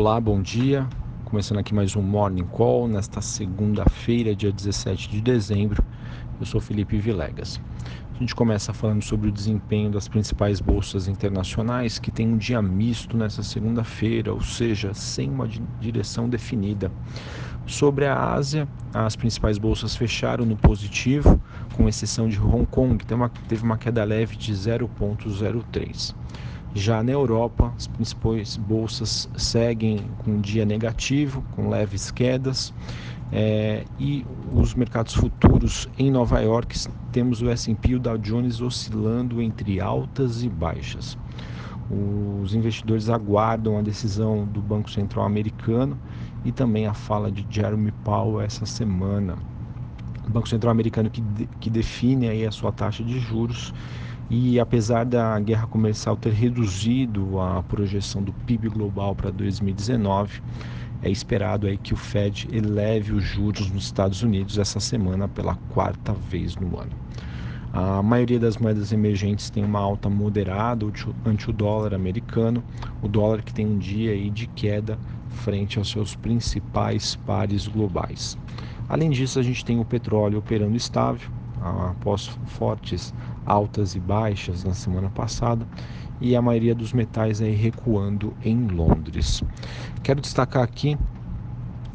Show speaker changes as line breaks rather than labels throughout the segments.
Olá, bom dia. Começando aqui mais um Morning Call nesta segunda-feira, dia 17 de dezembro. Eu sou Felipe Vilegas. A gente começa falando sobre o desempenho das principais bolsas internacionais, que tem um dia misto nessa segunda-feira, ou seja, sem uma direção definida. Sobre a Ásia, as principais bolsas fecharam no positivo, com exceção de Hong Kong, que teve uma queda leve de 0,03. Já na Europa, as principais bolsas seguem com um dia negativo, com leves quedas, é, e os mercados futuros em Nova York temos o S&P e o Dow Jones oscilando entre altas e baixas. Os investidores aguardam a decisão do Banco Central americano e também a fala de Jeremy Powell essa semana. O Banco Central americano que, de, que define aí a sua taxa de juros e apesar da guerra comercial ter reduzido a projeção do PIB global para 2019, é esperado aí que o Fed eleve os juros nos Estados Unidos essa semana pela quarta vez no ano. A maioria das moedas emergentes tem uma alta moderada ante o dólar americano, o dólar que tem um dia aí de queda frente aos seus principais pares globais. Além disso, a gente tem o petróleo operando estável, após fortes altas e baixas na semana passada e a maioria dos metais aí recuando em Londres. Quero destacar aqui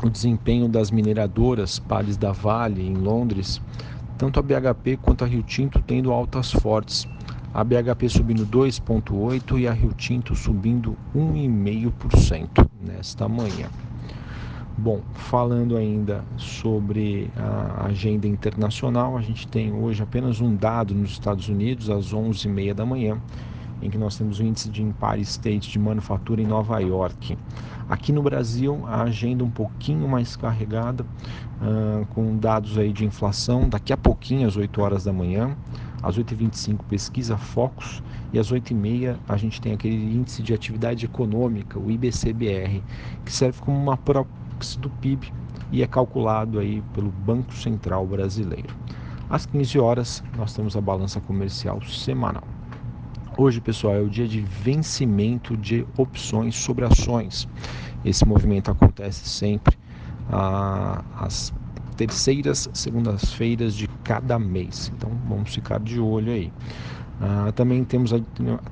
o desempenho das mineradoras Pares da Vale em Londres, tanto a BHP quanto a Rio Tinto tendo altas fortes. A BHP subindo 2,8% e a Rio Tinto subindo 1,5% nesta manhã. Bom, falando ainda sobre a agenda internacional, a gente tem hoje apenas um dado nos Estados Unidos, às 11h30 da manhã, em que nós temos o índice de Empire State de manufatura em Nova York. Aqui no Brasil, a agenda um pouquinho mais carregada, uh, com dados aí de inflação, daqui a pouquinho, às 8 horas da manhã, às 8h25, pesquisa Focus, e às 8h30 a gente tem aquele índice de atividade econômica, o IBCBR, que serve como uma do PIB e é calculado aí pelo Banco Central Brasileiro. Às 15 horas, nós temos a balança comercial semanal. Hoje, pessoal, é o dia de vencimento de opções sobre ações. Esse movimento acontece sempre ah, às terceiras segundas-feiras de cada mês. Então, vamos ficar de olho aí. Ah, também temos a,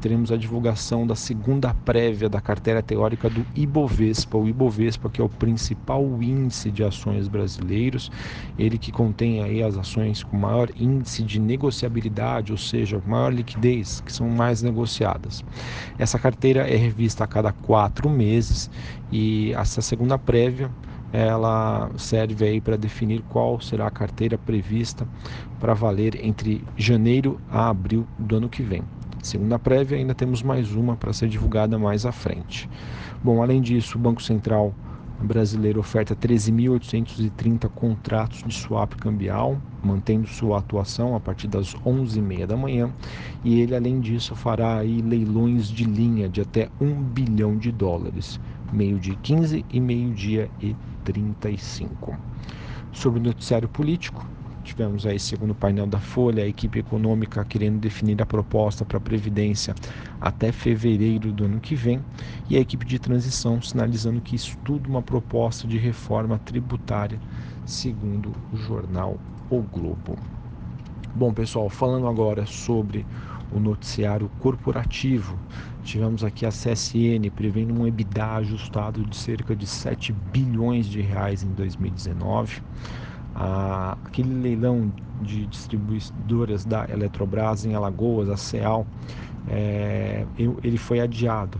teremos a divulgação da segunda prévia da carteira teórica do Ibovespa, o Ibovespa que é o principal índice de ações brasileiros, ele que contém aí as ações com maior índice de negociabilidade, ou seja, maior liquidez, que são mais negociadas. Essa carteira é revista a cada quatro meses e essa segunda prévia ela serve aí para definir qual será a carteira prevista para valer entre janeiro a abril do ano que vem. Segunda prévia, ainda temos mais uma para ser divulgada mais à frente. Bom, além disso, o Banco Central brasileiro oferta 13.830 contratos de swap cambial, mantendo sua atuação a partir das 11h30 da manhã, e ele, além disso, fará aí leilões de linha de até 1 bilhão de dólares, meio-dia 15 e meio-dia e 35. Sobre o noticiário político, tivemos aí, segundo o painel da Folha, a equipe econômica querendo definir a proposta para a Previdência até fevereiro do ano que vem, e a equipe de transição sinalizando que estuda uma proposta de reforma tributária, segundo o jornal O Globo. Bom, pessoal, falando agora sobre o noticiário corporativo. Tivemos aqui a CSN prevendo um EBITDA ajustado de cerca de 7 bilhões de reais em 2019. Ah, aquele leilão de distribuidoras da Eletrobras em Alagoas, a CEAL, é, ele foi adiado.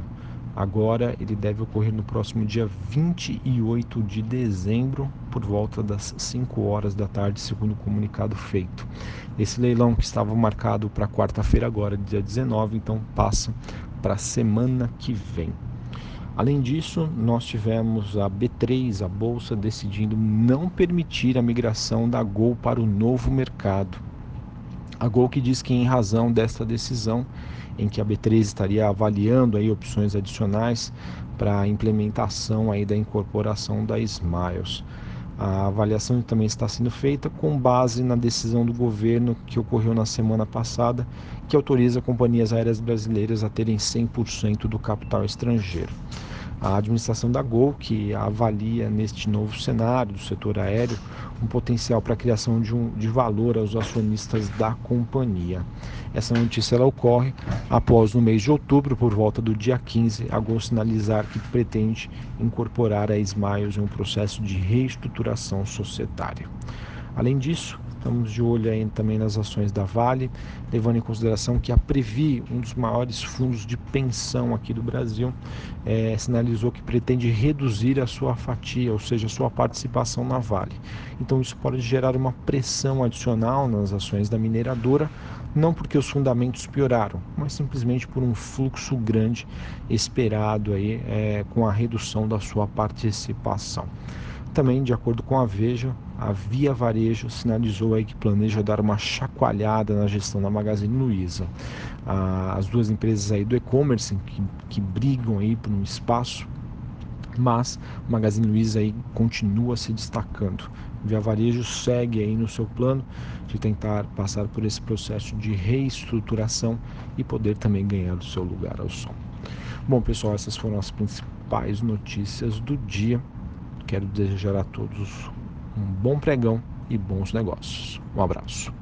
Agora ele deve ocorrer no próximo dia 28 de dezembro, por volta das 5 horas da tarde, segundo o comunicado feito. Esse leilão que estava marcado para quarta-feira, agora, dia 19, então passa para a semana que vem. Além disso, nós tivemos a B3, a bolsa, decidindo não permitir a migração da Gol para o novo mercado. A Gol que diz que em razão desta decisão, em que a B3 estaria avaliando aí opções adicionais para a implementação aí da incorporação da Smiles. A avaliação também está sendo feita com base na decisão do governo que ocorreu na semana passada, que autoriza companhias aéreas brasileiras a terem 100% do capital estrangeiro. A administração da Gol, que avalia neste novo cenário do setor aéreo um potencial para a criação de, um, de valor aos acionistas da companhia. Essa notícia ela ocorre após, no mês de outubro, por volta do dia 15, a Gol sinalizar que pretende incorporar a Smiles em um processo de reestruturação societária. Além disso, Estamos de olho aí também nas ações da Vale, levando em consideração que a Previ, um dos maiores fundos de pensão aqui do Brasil, é, sinalizou que pretende reduzir a sua fatia, ou seja, a sua participação na Vale. Então isso pode gerar uma pressão adicional nas ações da mineradora, não porque os fundamentos pioraram, mas simplesmente por um fluxo grande esperado aí é, com a redução da sua participação. Também, de acordo com a Veja, a Via Varejo sinalizou aí que planeja dar uma chacoalhada na gestão da Magazine Luiza. as duas empresas aí do e-commerce que, que brigam aí por um espaço, mas o Magazine Luiza aí continua se destacando. Via Varejo segue aí no seu plano de tentar passar por esse processo de reestruturação e poder também ganhar o seu lugar ao som. Bom, pessoal, essas foram as principais notícias do dia. Quero desejar a todos um bom pregão e bons negócios. Um abraço.